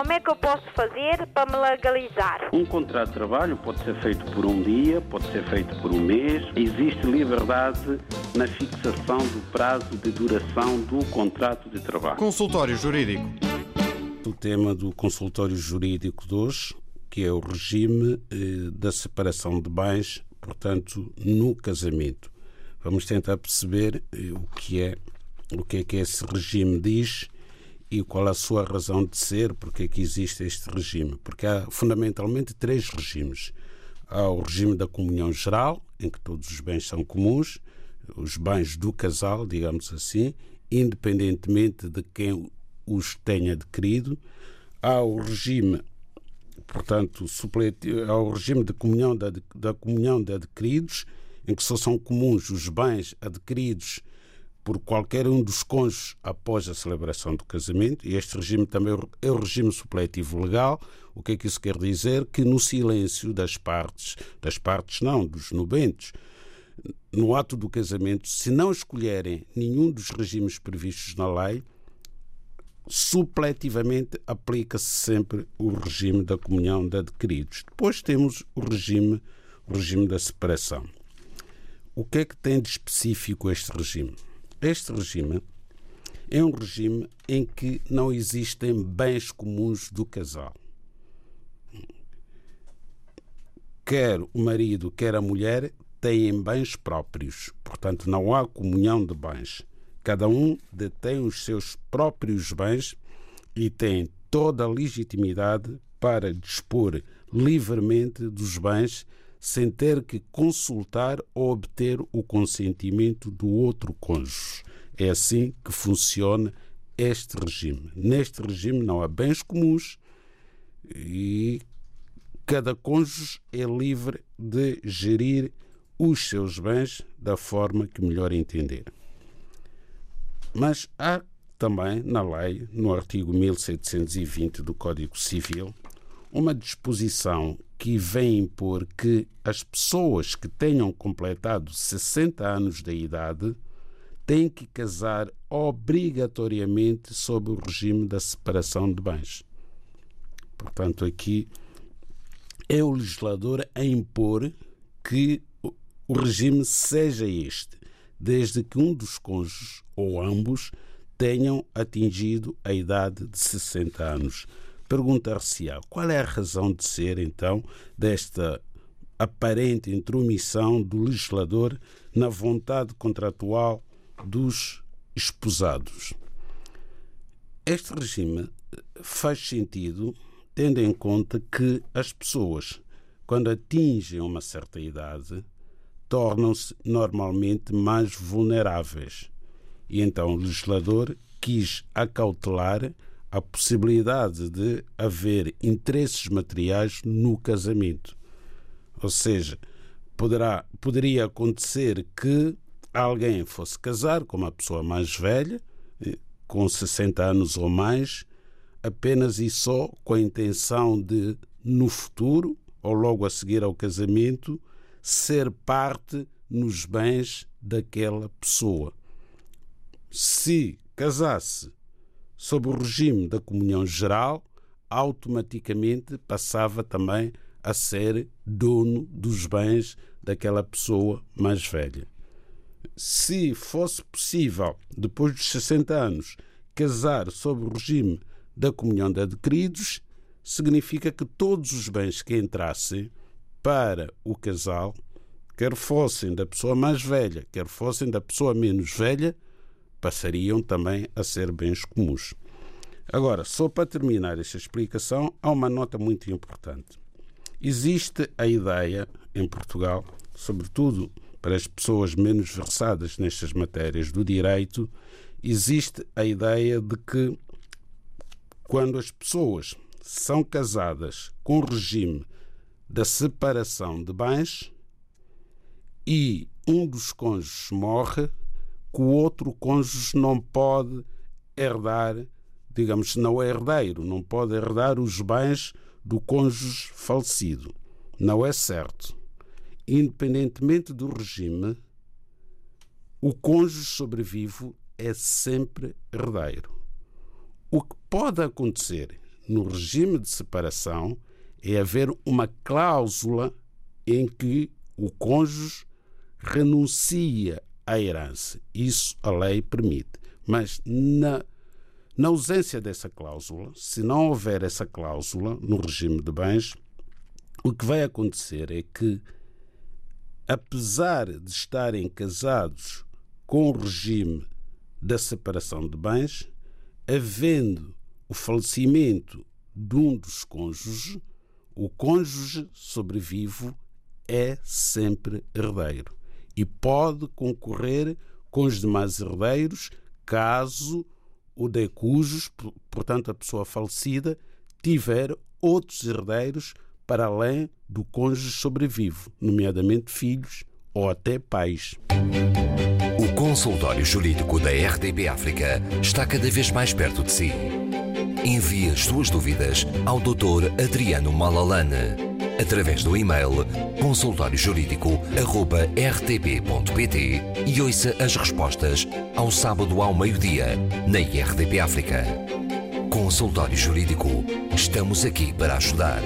Como é que eu posso fazer para me legalizar? Um contrato de trabalho pode ser feito por um dia, pode ser feito por um mês. Existe liberdade na fixação do prazo de duração do contrato de trabalho. Consultório Jurídico. O tema do consultório jurídico de hoje, que é o regime eh, da separação de bens, portanto, no casamento. Vamos tentar perceber eh, o que é o que é que esse regime diz e qual a sua razão de ser, porque é que existe este regime. Porque há fundamentalmente três regimes. Há o regime da comunhão geral, em que todos os bens são comuns, os bens do casal, digamos assim, independentemente de quem os tenha adquirido. Há o regime, portanto, há o regime de comunhão da, da comunhão de adquiridos, em que só são comuns os bens adquiridos por qualquer um dos cônjuges após a celebração do casamento, e este regime também é o regime supletivo legal. O que é que isso quer dizer? Que no silêncio das partes, das partes não, dos nobentos, no ato do casamento, se não escolherem nenhum dos regimes previstos na lei, supletivamente aplica-se sempre o regime da comunhão de adquiridos. Depois temos o regime, o regime da separação. O que é que tem de específico este regime? Este regime é um regime em que não existem bens comuns do casal. Quer o marido, quer a mulher têm bens próprios, portanto, não há comunhão de bens. Cada um detém os seus próprios bens e tem toda a legitimidade para dispor livremente dos bens sem ter que consultar ou obter o consentimento do outro cônjuge. É assim que funciona este regime. Neste regime não há bens comuns e cada cônjuge é livre de gerir os seus bens da forma que melhor entender. Mas há também na lei, no artigo 1720 do Código Civil, uma disposição que vem impor que as pessoas que tenham completado 60 anos de idade têm que casar obrigatoriamente sob o regime da separação de bens. Portanto, aqui é o legislador a impor que o regime seja este, desde que um dos cônjuges ou ambos tenham atingido a idade de 60 anos. Perguntar-se-á qual é a razão de ser, então, desta aparente intromissão do legislador na vontade contratual dos esposados. Este regime faz sentido tendo em conta que as pessoas, quando atingem uma certa idade, tornam-se normalmente mais vulneráveis. E então o legislador quis acautelar a possibilidade de haver interesses materiais no casamento. Ou seja, poderá, poderia acontecer que alguém fosse casar com uma pessoa mais velha, eh, com 60 anos ou mais, apenas e só com a intenção de, no futuro, ou logo a seguir ao casamento, ser parte nos bens daquela pessoa. Se casasse sob o regime da comunhão geral, automaticamente passava também a ser dono dos bens daquela pessoa mais velha. Se fosse possível, depois dos 60 anos, casar sob o regime da comunhão de adquiridos, significa que todos os bens que entrassem para o casal, quer fossem da pessoa mais velha, quer fossem da pessoa menos velha, passariam também a ser bens comuns. Agora, só para terminar esta explicação, há uma nota muito importante. Existe a ideia em Portugal, sobretudo para as pessoas menos versadas nestas matérias do direito, existe a ideia de que quando as pessoas são casadas com o regime da separação de bens e um dos cônjuges morre, que o outro cônjuge não pode herdar, digamos, não é herdeiro, não pode herdar os bens do cônjuge falecido. Não é certo. Independentemente do regime, o cônjuge sobrevivo é sempre herdeiro. O que pode acontecer no regime de separação é haver uma cláusula em que o cônjuge renuncia à herança. Isso a lei permite. Mas na, na ausência dessa cláusula, se não houver essa cláusula no regime de bens, o que vai acontecer é que, apesar de estarem casados com o regime da separação de bens, havendo o falecimento de um dos cônjuges, o cônjuge sobrevivo é sempre herdeiro e pode concorrer com os demais herdeiros caso o de cujos, portanto a pessoa falecida, tiver outros herdeiros para além do cônjuge sobrevivo, nomeadamente filhos ou até pais. O consultório jurídico da RDB África está cada vez mais perto de si. Envie as suas dúvidas ao Dr. Adriano Malalane através do e-mail consultóriojurídico.rtp.pt e ouça as respostas ao sábado ao meio-dia na RDP África. Consultório Jurídico. Estamos aqui para ajudar.